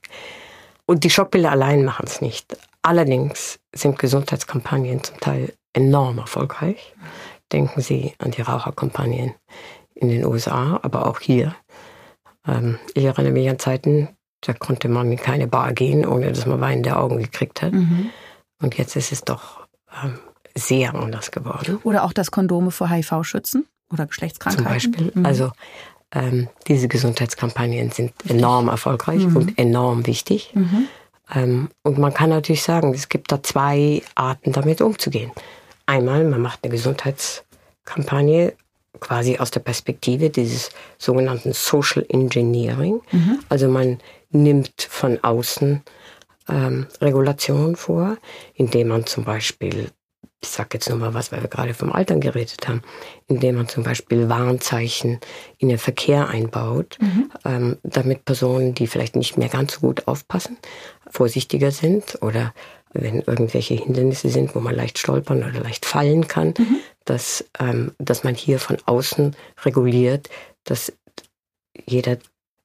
Und die Schockbilder allein machen es nicht. Allerdings sind Gesundheitskampagnen zum Teil enorm erfolgreich. Denken Sie an die Raucherkampagnen in den USA, aber auch hier. Ähm, ich erinnere mich an Zeiten, da konnte man in keine Bar gehen, ohne dass man Wein in der Augen gekriegt hat. Mhm. Und jetzt ist es doch ähm, sehr anders geworden. Oder auch, dass Kondome vor HIV schützen oder Geschlechtskrankheiten. Zum Beispiel. Mhm. Also ähm, diese Gesundheitskampagnen sind enorm erfolgreich mhm. und enorm wichtig. Mhm. Ähm, und man kann natürlich sagen, es gibt da zwei Arten, damit umzugehen. Einmal, man macht eine Gesundheitskampagne quasi aus der Perspektive dieses sogenannten Social Engineering. Mhm. Also man nimmt von außen ähm, Regulationen vor, indem man zum Beispiel, ich sage jetzt nur mal was, weil wir gerade vom Altern geredet haben, indem man zum Beispiel Warnzeichen in den Verkehr einbaut, mhm. ähm, damit Personen, die vielleicht nicht mehr ganz so gut aufpassen, vorsichtiger sind oder wenn irgendwelche Hindernisse sind, wo man leicht stolpern oder leicht fallen kann, mhm. dass, ähm, dass man hier von außen reguliert, dass jeder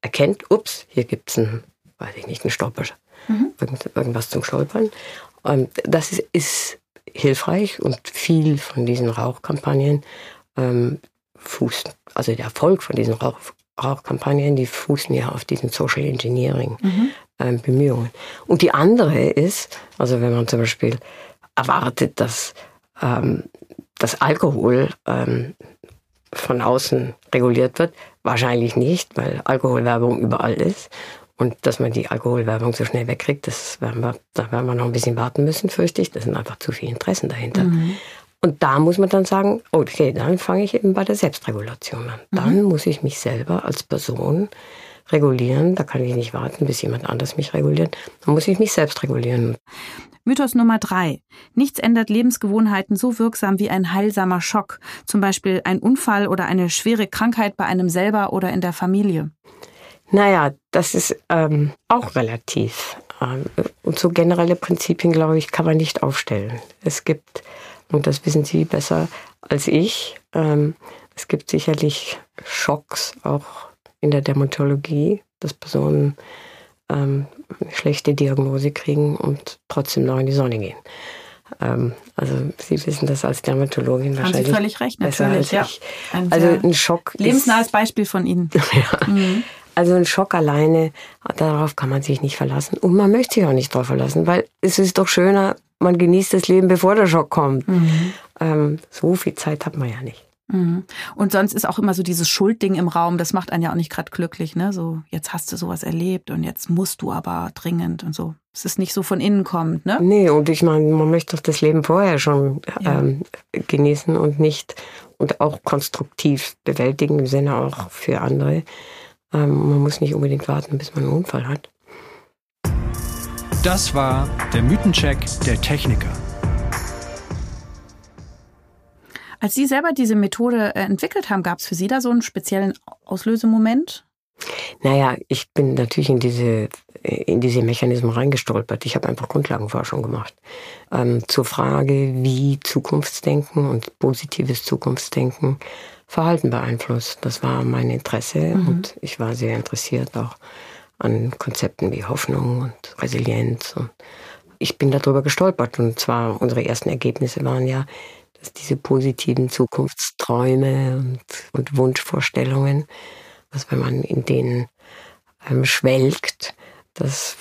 erkennt, ups, hier gibt es einen, weiß ich nicht, einen Stolper, mhm. Irgend, irgendwas zum Stolpern. Und das ist, ist hilfreich und viel von diesen Rauchkampagnen ähm, fußen, also der Erfolg von diesen Rauch, Rauchkampagnen, die fußen ja auf diesen Social Engineering mhm. ähm, Bemühungen. Und die andere ist, also wenn man zum Beispiel erwartet, dass ähm, das Alkohol ähm, von außen reguliert wird, wahrscheinlich nicht, weil Alkoholwerbung überall ist. Und dass man die Alkoholwerbung so schnell wegkriegt, das werden wir, da werden wir noch ein bisschen warten müssen, fürchte ich. Da sind einfach zu viele Interessen dahinter. Mhm. Und da muss man dann sagen, okay, dann fange ich eben bei der Selbstregulation an. Mhm. Dann muss ich mich selber als Person regulieren. Da kann ich nicht warten, bis jemand anders mich reguliert. Dann muss ich mich selbst regulieren. Mythos Nummer drei. Nichts ändert Lebensgewohnheiten so wirksam wie ein heilsamer Schock. Zum Beispiel ein Unfall oder eine schwere Krankheit bei einem selber oder in der Familie. Naja, das ist ähm, auch relativ. Ähm, und so generelle Prinzipien, glaube ich, kann man nicht aufstellen. Es gibt und das wissen Sie besser als ich. Ähm, es gibt sicherlich Schocks auch in der Dermatologie, dass Personen ähm, eine schlechte Diagnose kriegen und trotzdem noch in die Sonne gehen. Ähm, also Sie wissen das als Dermatologin wahrscheinlich. Haben Sie völlig recht, natürlich. Ja. Ein also ein Schock. Lebensnahes Beispiel von Ihnen. <laughs> ja. Mhm. Also ein Schock alleine, darauf kann man sich nicht verlassen. Und man möchte sich auch nicht darauf verlassen, weil es ist doch schöner, man genießt das Leben, bevor der Schock kommt. Mhm. Ähm, so viel Zeit hat man ja nicht. Mhm. Und sonst ist auch immer so dieses Schuldding im Raum, das macht einen ja auch nicht gerade glücklich, ne? So, jetzt hast du sowas erlebt und jetzt musst du aber dringend und so. Es ist nicht so von innen kommend, ne? Nee, und ich meine, man möchte doch das Leben vorher schon ja. ähm, genießen und nicht und auch konstruktiv bewältigen im Sinne auch für andere. Ähm, man muss nicht unbedingt warten, bis man einen Unfall hat. Das war der Mythencheck der Techniker. Als Sie selber diese Methode äh, entwickelt haben, gab es für Sie da so einen speziellen Auslösemoment? Naja, ich bin natürlich in diese, in diese Mechanismen reingestolpert. Ich habe einfach Grundlagenforschung gemacht. Ähm, zur Frage, wie Zukunftsdenken und positives Zukunftsdenken Verhalten beeinflusst. Das war mein Interesse mhm. und ich war sehr interessiert auch an Konzepten wie Hoffnung und Resilienz. Und ich bin darüber gestolpert. Und zwar unsere ersten Ergebnisse waren ja, dass diese positiven Zukunftsträume und, und Wunschvorstellungen, dass wenn man in denen ähm, schwelgt, dass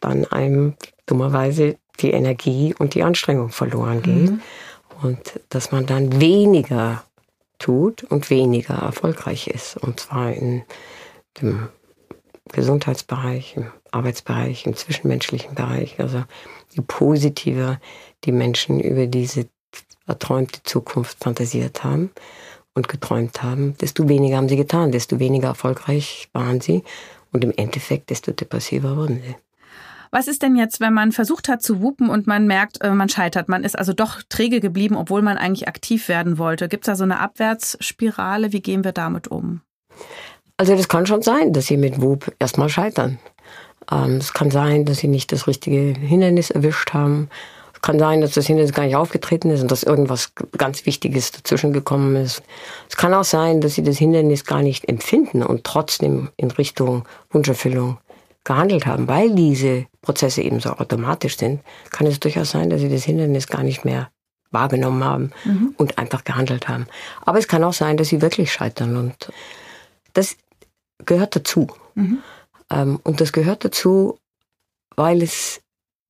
dann einem dummerweise die Energie und die Anstrengung verloren geht. Mhm. Und dass man dann weniger tut und weniger erfolgreich ist. Und zwar in dem Gesundheitsbereich, im Arbeitsbereich, im zwischenmenschlichen Bereich. Also je positiver die Menschen über diese erträumte Zukunft fantasiert haben und geträumt haben, desto weniger haben sie getan, desto weniger erfolgreich waren sie und im Endeffekt desto depressiver wurden sie. Was ist denn jetzt, wenn man versucht hat zu wuppen und man merkt, äh, man scheitert? Man ist also doch träge geblieben, obwohl man eigentlich aktiv werden wollte. Gibt es da so eine Abwärtsspirale? Wie gehen wir damit um? Also das kann schon sein, dass sie mit WUP erstmal scheitern. Ähm, es kann sein, dass sie nicht das richtige Hindernis erwischt haben. Es kann sein, dass das Hindernis gar nicht aufgetreten ist und dass irgendwas ganz Wichtiges dazwischen gekommen ist. Es kann auch sein, dass sie das Hindernis gar nicht empfinden und trotzdem in Richtung Wunscherfüllung gehandelt haben, weil diese Prozesse eben so automatisch sind, kann es durchaus sein, dass sie das Hindernis gar nicht mehr wahrgenommen haben mhm. und einfach gehandelt haben. Aber es kann auch sein, dass sie wirklich scheitern und das gehört dazu. Mhm. Ähm, und das gehört dazu, weil es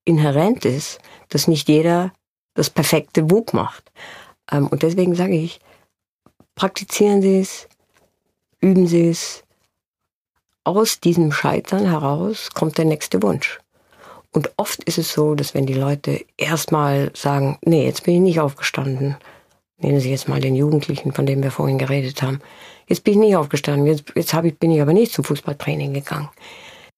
inhärent ist, dass nicht jeder das perfekte WUG macht. Ähm, und deswegen sage ich, praktizieren Sie es, üben Sie es. Aus diesem Scheitern heraus kommt der nächste Wunsch. Und oft ist es so, dass wenn die Leute erstmal sagen, nee, jetzt bin ich nicht aufgestanden, nehmen Sie jetzt mal den Jugendlichen, von dem wir vorhin geredet haben, Jetzt bin ich nicht aufgestanden, jetzt, jetzt ich, bin ich aber nicht zum Fußballtraining gegangen.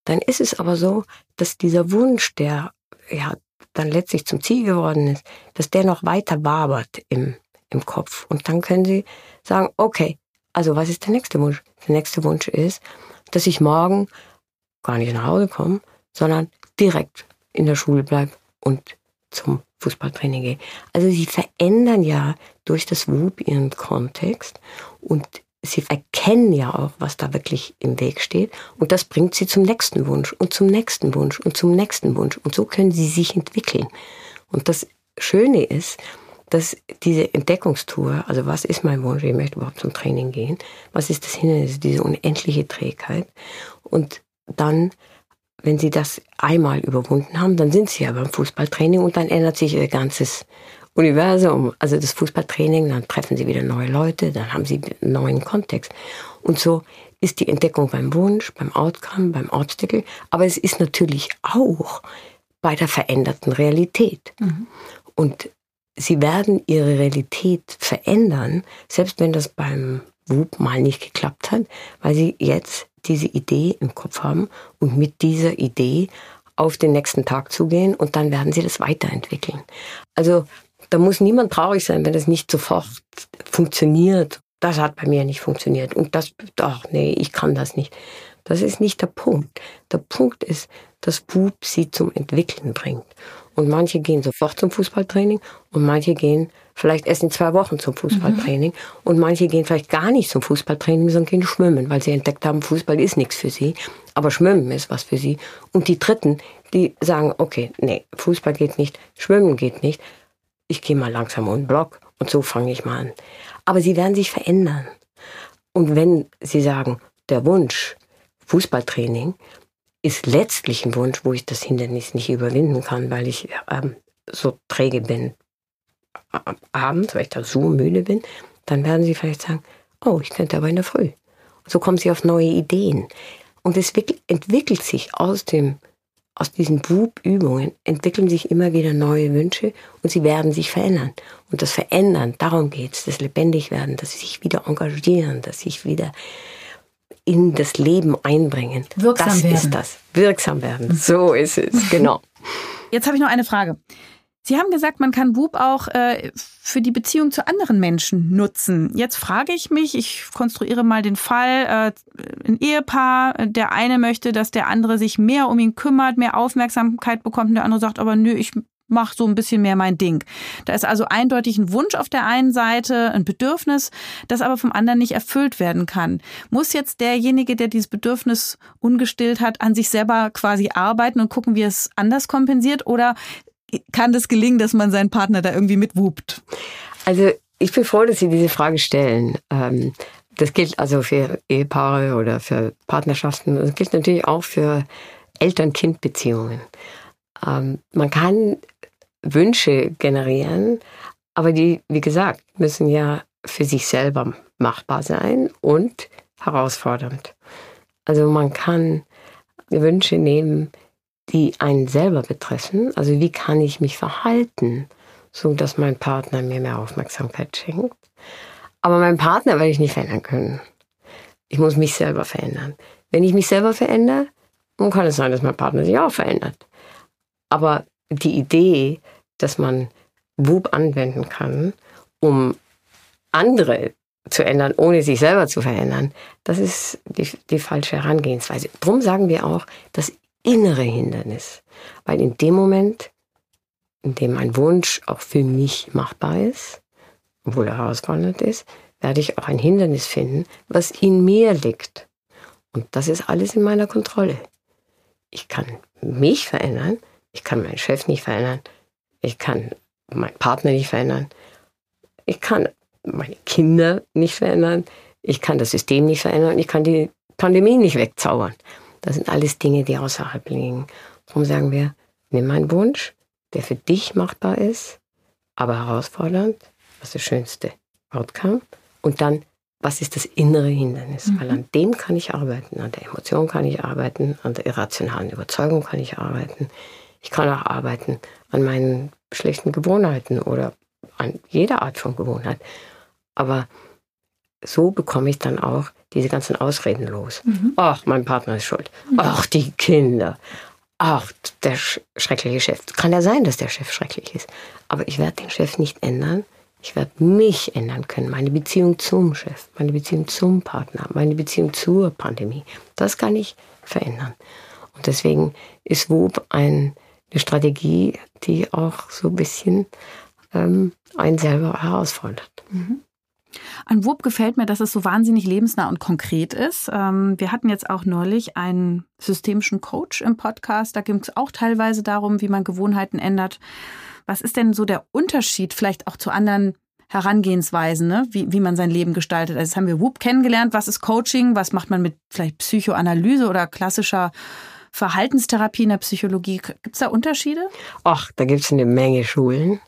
Dann ist es aber so, dass dieser Wunsch, der ja dann letztlich zum Ziel geworden ist, dass der noch weiter wabert im, im Kopf. Und dann können Sie sagen, okay, also was ist der nächste Wunsch? Der nächste Wunsch ist, dass ich morgen gar nicht nach Hause komme, sondern direkt in der Schule bleibe und zum Fußballtraining gehe. Also sie verändern ja durch das WUB ihren Kontext und sie erkennen ja auch, was da wirklich im Weg steht. Und das bringt sie zum nächsten Wunsch und zum nächsten Wunsch und zum nächsten Wunsch. Und so können sie sich entwickeln. Und das Schöne ist, dass diese Entdeckungstour, also was ist mein Wunsch, ich möchte überhaupt zum Training gehen, was ist das Hindernis, diese unendliche Trägheit und dann wenn sie das einmal überwunden haben, dann sind sie ja beim Fußballtraining und dann ändert sich ihr ganzes Universum. Also das Fußballtraining, dann treffen sie wieder neue Leute, dann haben sie einen neuen Kontext. Und so ist die Entdeckung beim Wunsch, beim Outcome, beim Obstacle, aber es ist natürlich auch bei der veränderten Realität. Mhm. Und sie werden ihre Realität verändern, selbst wenn das beim WUP mal nicht geklappt hat, weil sie jetzt diese Idee im Kopf haben und mit dieser Idee auf den nächsten Tag zugehen und dann werden sie das weiterentwickeln. Also da muss niemand traurig sein, wenn das nicht sofort funktioniert. Das hat bei mir nicht funktioniert und das, ach nee, ich kann das nicht. Das ist nicht der Punkt. Der Punkt ist, dass Bub sie zum Entwickeln bringt. Und manche gehen sofort zum Fußballtraining und manche gehen vielleicht erst in zwei Wochen zum Fußballtraining. Mhm. Und manche gehen vielleicht gar nicht zum Fußballtraining, sondern gehen schwimmen, weil sie entdeckt haben, Fußball ist nichts für sie. Aber Schwimmen ist was für sie. Und die Dritten, die sagen, okay, nee, Fußball geht nicht, Schwimmen geht nicht. Ich gehe mal langsam um den Block und so fange ich mal an. Aber sie werden sich verändern. Und wenn sie sagen, der Wunsch, Fußballtraining, ist letztlich ein Wunsch, wo ich das Hindernis nicht überwinden kann, weil ich ähm, so träge bin, abends, weil ich da so müde bin, dann werden sie vielleicht sagen, oh, ich könnte aber in der Früh. So kommen sie auf neue Ideen. Und es entwickelt sich aus dem, aus diesen Bub-Übungen entwickeln sich immer wieder neue Wünsche und sie werden sich verändern. Und das Verändern, darum geht's, das Lebendigwerden, dass sie sich wieder engagieren, dass sie sich wieder in das Leben einbringen. Wirksam das werden. ist das. Wirksam werden. So ist es, genau. Jetzt habe ich noch eine Frage. Sie haben gesagt, man kann Bub auch äh, für die Beziehung zu anderen Menschen nutzen. Jetzt frage ich mich, ich konstruiere mal den Fall, äh, ein Ehepaar, der eine möchte, dass der andere sich mehr um ihn kümmert, mehr Aufmerksamkeit bekommt, und der andere sagt aber, nö, ich mach so ein bisschen mehr mein Ding. Da ist also eindeutig ein Wunsch auf der einen Seite, ein Bedürfnis, das aber vom anderen nicht erfüllt werden kann. Muss jetzt derjenige, der dieses Bedürfnis ungestillt hat, an sich selber quasi arbeiten und gucken, wie es anders kompensiert? Oder kann das gelingen, dass man seinen Partner da irgendwie mitwupt? Also ich bin froh, dass Sie diese Frage stellen. Ähm, das gilt also für Ehepaare oder für Partnerschaften. Das gilt natürlich auch für Eltern-Kind-Beziehungen. Ähm, man kann Wünsche generieren, aber die, wie gesagt, müssen ja für sich selber machbar sein und herausfordernd. Also man kann Wünsche nehmen, die einen selber betreffen. Also wie kann ich mich verhalten, so dass mein Partner mir mehr Aufmerksamkeit schenkt. Aber meinen Partner werde ich nicht verändern können. Ich muss mich selber verändern. Wenn ich mich selber verändere, dann kann es sein, dass mein Partner sich auch verändert. Aber die Idee, dass man WUB anwenden kann, um andere zu ändern, ohne sich selber zu verändern, das ist die, die falsche Herangehensweise. Drum sagen wir auch, das innere Hindernis. Weil in dem Moment, in dem ein Wunsch auch für mich machbar ist, obwohl er herausfordernd ist, werde ich auch ein Hindernis finden, was in mir liegt. Und das ist alles in meiner Kontrolle. Ich kann mich verändern, ich kann meinen Chef nicht verändern, ich kann meinen Partner nicht verändern, ich kann meine Kinder nicht verändern, ich kann das System nicht verändern, ich kann die Pandemie nicht wegzaubern. Das sind alles Dinge, die außerhalb liegen. Darum sagen wir, nimm einen Wunsch, der für dich machbar ist, aber herausfordernd. Was ist das schönste Outcome? Und dann, was ist das innere Hindernis? Mhm. Weil an dem kann ich arbeiten, an der Emotion kann ich arbeiten, an der irrationalen Überzeugung kann ich arbeiten. Ich kann auch arbeiten an meinen schlechten Gewohnheiten oder an jeder Art von Gewohnheit. Aber so bekomme ich dann auch diese ganzen Ausreden los. Mhm. Ach, mein Partner ist schuld. Mhm. Ach, die Kinder. Ach, der sch schreckliche Chef. Kann ja sein, dass der Chef schrecklich ist. Aber ich werde den Chef nicht ändern. Ich werde mich ändern können. Meine Beziehung zum Chef, meine Beziehung zum Partner, meine Beziehung zur Pandemie. Das kann ich verändern. Und deswegen ist WOB ein, eine Strategie, die auch so ein bisschen ähm, einen selber herausfordert. Mhm. An WUP gefällt mir, dass es so wahnsinnig lebensnah und konkret ist. Ähm, wir hatten jetzt auch neulich einen systemischen Coach im Podcast. Da ging es auch teilweise darum, wie man Gewohnheiten ändert. Was ist denn so der Unterschied vielleicht auch zu anderen Herangehensweisen, ne? wie, wie man sein Leben gestaltet? Also jetzt haben wir WUP kennengelernt. Was ist Coaching? Was macht man mit vielleicht Psychoanalyse oder klassischer Verhaltenstherapie in der Psychologie? Gibt es da Unterschiede? Ach, da gibt es eine Menge Schulen.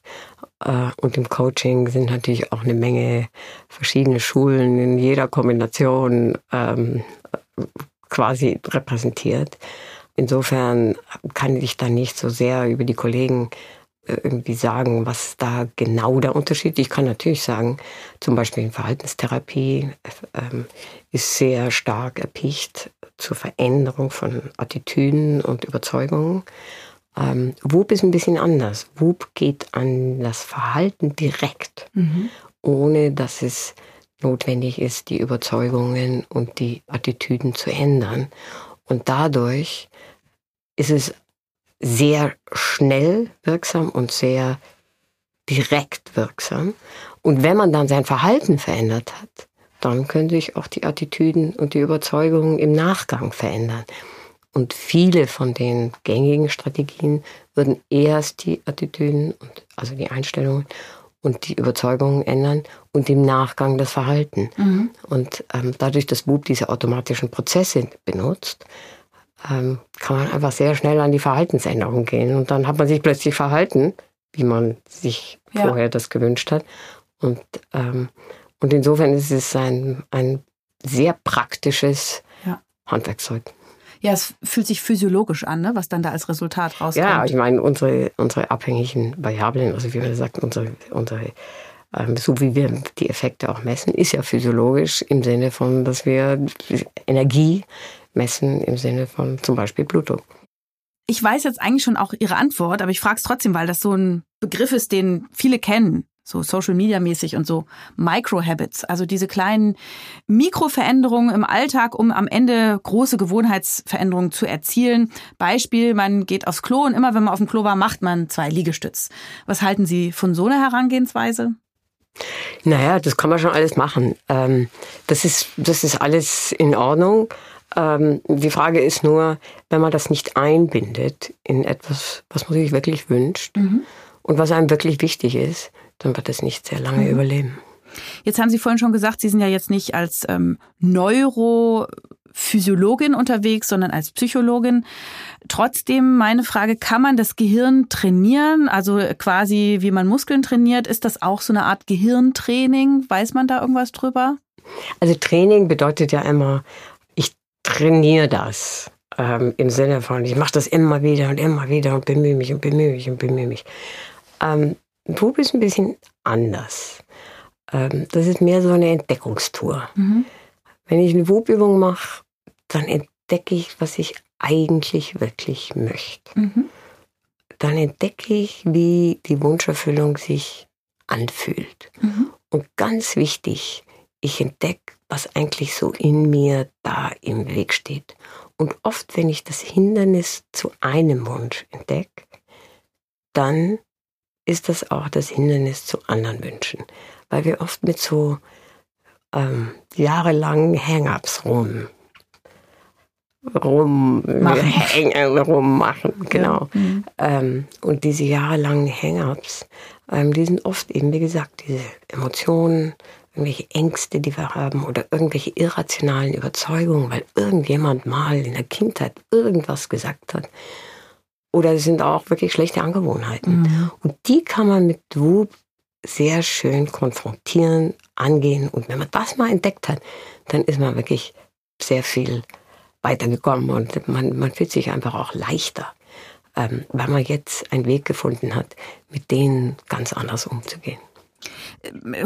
Äh, und im Coaching sind natürlich auch eine Menge verschiedene Schulen in jeder Kombination ähm, quasi repräsentiert. Insofern kann ich da nicht so sehr über die Kollegen äh, irgendwie sagen, was da genau der Unterschied ist. Ich kann natürlich sagen, zum Beispiel in Verhaltenstherapie ähm, ist sehr stark erpicht zur Veränderung von Attitüden und Überzeugungen. Ähm, WUP ist ein bisschen anders. WUP geht an das Verhalten direkt, mhm. ohne dass es notwendig ist, die Überzeugungen und die Attitüden zu ändern. Und dadurch ist es sehr schnell wirksam und sehr direkt wirksam. Und wenn man dann sein Verhalten verändert hat, dann können sich auch die Attitüden und die Überzeugungen im Nachgang verändern. Und viele von den gängigen Strategien würden erst die Attitüden, und, also die Einstellungen und die Überzeugungen ändern und im Nachgang das Verhalten. Mhm. Und ähm, dadurch, dass Bub diese automatischen Prozesse benutzt, ähm, kann man einfach sehr schnell an die Verhaltensänderung gehen. Und dann hat man sich plötzlich verhalten, wie man sich ja. vorher das gewünscht hat. Und, ähm, und insofern ist es ein, ein sehr praktisches ja. Handwerkzeug. Ja, es fühlt sich physiologisch an, ne? was dann da als Resultat rauskommt. Ja, ich meine, unsere, unsere abhängigen Variablen, also wie man sagt, unsere, unsere ähm, so wie wir die Effekte auch messen, ist ja physiologisch im Sinne von, dass wir Energie messen im Sinne von zum Beispiel Blutdruck. Ich weiß jetzt eigentlich schon auch Ihre Antwort, aber ich frage es trotzdem, weil das so ein Begriff ist, den viele kennen so Social Media mäßig und so Micro-Habits, also diese kleinen Mikroveränderungen im Alltag, um am Ende große Gewohnheitsveränderungen zu erzielen. Beispiel, man geht aufs Klo und immer wenn man auf dem Klo war, macht man zwei Liegestütz. Was halten Sie von so einer Herangehensweise? Naja, das kann man schon alles machen. Ähm, das, ist, das ist alles in Ordnung. Ähm, die Frage ist nur, wenn man das nicht einbindet in etwas, was man sich wirklich wünscht mhm. und was einem wirklich wichtig ist, dann wird es nicht sehr lange mhm. überleben. Jetzt haben Sie vorhin schon gesagt, Sie sind ja jetzt nicht als ähm, Neurophysiologin unterwegs, sondern als Psychologin. Trotzdem meine Frage, kann man das Gehirn trainieren? Also quasi wie man Muskeln trainiert, ist das auch so eine Art Gehirntraining? Weiß man da irgendwas drüber? Also Training bedeutet ja immer, ich trainiere das. Ähm, Im Sinne von, ich mache das immer wieder und immer wieder und bemühe mich und bemühe mich und bemühe mich. Ähm, Wub ist ein bisschen anders. Ähm, das ist mehr so eine Entdeckungstour. Mhm. Wenn ich eine Wubübung mache, dann entdecke ich, was ich eigentlich wirklich möchte. Mhm. Dann entdecke ich, wie die Wunscherfüllung sich anfühlt. Mhm. Und ganz wichtig, ich entdecke, was eigentlich so in mir da im Weg steht. Und oft, wenn ich das Hindernis zu einem Wunsch entdecke, dann ist das auch das Hindernis zu anderen Wünschen. Weil wir oft mit so ähm, jahrelangen Hang-ups rum rummachen, rummachen genau. Ja. Mhm. Ähm, und diese jahrelangen Hang-ups, ähm, die sind oft eben, wie gesagt, diese Emotionen, irgendwelche Ängste, die wir haben oder irgendwelche irrationalen Überzeugungen, weil irgendjemand mal in der Kindheit irgendwas gesagt hat. Oder es sind auch wirklich schlechte Angewohnheiten. Mhm. Und die kann man mit Wub sehr schön konfrontieren, angehen. Und wenn man das mal entdeckt hat, dann ist man wirklich sehr viel weitergekommen und man, man fühlt sich einfach auch leichter, ähm, weil man jetzt einen Weg gefunden hat, mit denen ganz anders umzugehen.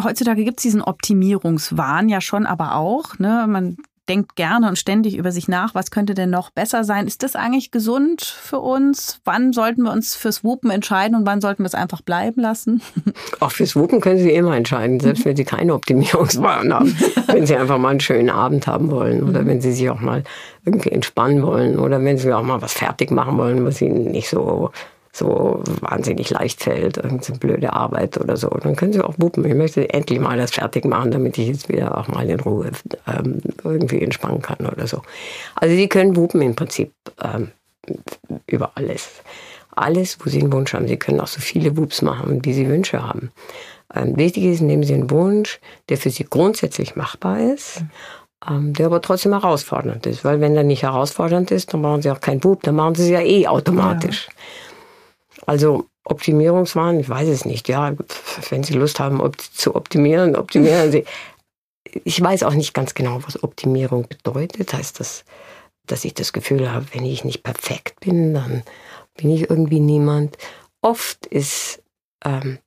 Heutzutage gibt es diesen Optimierungswahn ja schon, aber auch. Ne? Man denkt gerne und ständig über sich nach, was könnte denn noch besser sein. Ist das eigentlich gesund für uns? Wann sollten wir uns fürs Wupen entscheiden und wann sollten wir es einfach bleiben lassen? <laughs> Auch fürs Wupen können Sie immer entscheiden, selbst wenn Sie keine Optimierungswahn haben. <laughs> wenn Sie einfach mal einen schönen Abend haben wollen oder mhm. wenn Sie sich auch mal irgendwie entspannen wollen oder wenn Sie auch mal was fertig machen wollen, was Ihnen nicht so so wahnsinnig leicht fällt, irgendeine blöde Arbeit oder so. Dann können sie auch wuppen. Ich möchte endlich mal das fertig machen, damit ich jetzt wieder auch mal in Ruhe ähm, irgendwie entspannen kann oder so. Also sie können wuppen im Prinzip ähm, über alles. Alles, wo sie einen Wunsch haben. Sie können auch so viele Wups machen, wie sie Wünsche haben. Ähm, wichtig ist, nehmen Sie einen Wunsch, der für Sie grundsätzlich machbar ist. Ähm, der aber trotzdem herausfordernd ist. Weil wenn der nicht herausfordernd ist, dann machen Sie auch keinen Bub, dann machen Sie es ja eh automatisch. Ja. Also Optimierungswahn, ich weiß es nicht. Ja, wenn Sie Lust haben op zu optimieren, optimieren Sie. Ich weiß auch nicht ganz genau, was Optimierung bedeutet. Heißt das, dass ich das Gefühl habe, wenn ich nicht perfekt bin, dann bin ich irgendwie niemand. Oft ist, ähm,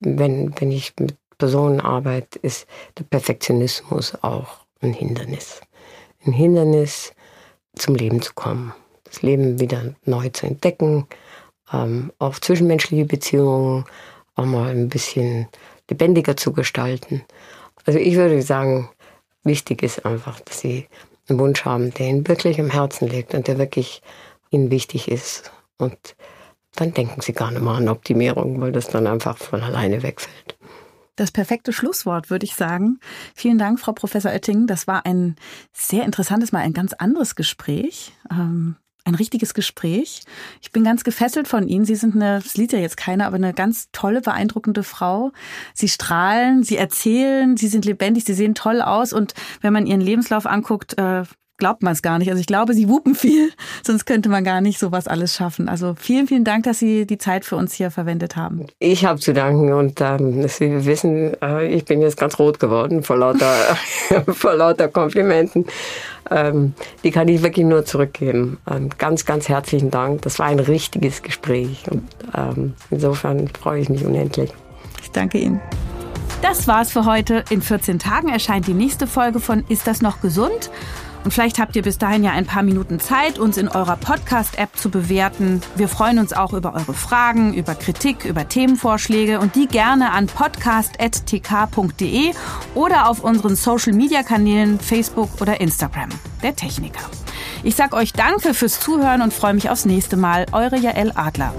wenn, wenn ich mit Personen arbeite, ist der Perfektionismus auch ein Hindernis. Ein Hindernis, zum Leben zu kommen. Das Leben wieder neu zu entdecken, ähm, auch zwischenmenschliche Beziehungen auch mal ein bisschen lebendiger zu gestalten. Also ich würde sagen, wichtig ist einfach, dass sie einen Wunsch haben, der ihnen wirklich am Herzen liegt und der wirklich ihnen wichtig ist. Und dann denken sie gar nicht mehr an Optimierung, weil das dann einfach von alleine wegfällt. Das perfekte Schlusswort, würde ich sagen. Vielen Dank, Frau Professor Oetting. Das war ein sehr interessantes, mal ein ganz anderes Gespräch. Ähm, ein richtiges Gespräch. Ich bin ganz gefesselt von Ihnen. Sie sind eine, das liest ja jetzt keiner, aber eine ganz tolle, beeindruckende Frau. Sie strahlen, Sie erzählen, Sie sind lebendig, Sie sehen toll aus. Und wenn man Ihren Lebenslauf anguckt, äh, glaubt man es gar nicht. Also ich glaube, sie wupen viel, <laughs> sonst könnte man gar nicht sowas alles schaffen. Also vielen, vielen Dank, dass Sie die Zeit für uns hier verwendet haben. Ich habe zu danken und ähm, Sie wissen, äh, ich bin jetzt ganz rot geworden vor lauter, <laughs> <laughs> vor lauter Komplimenten. Ähm, die kann ich wirklich nur zurückgeben. Ähm, ganz, ganz herzlichen Dank. Das war ein richtiges Gespräch und ähm, insofern freue ich mich unendlich. Ich danke Ihnen. Das war's für heute. In 14 Tagen erscheint die nächste Folge von Ist das noch gesund? Und vielleicht habt ihr bis dahin ja ein paar Minuten Zeit, uns in eurer Podcast-App zu bewerten. Wir freuen uns auch über eure Fragen, über Kritik, über Themenvorschläge und die gerne an podcast.tk.de oder auf unseren Social-Media-Kanälen Facebook oder Instagram. Der Techniker. Ich sag euch Danke fürs Zuhören und freue mich aufs nächste Mal. Eure Jael Adler.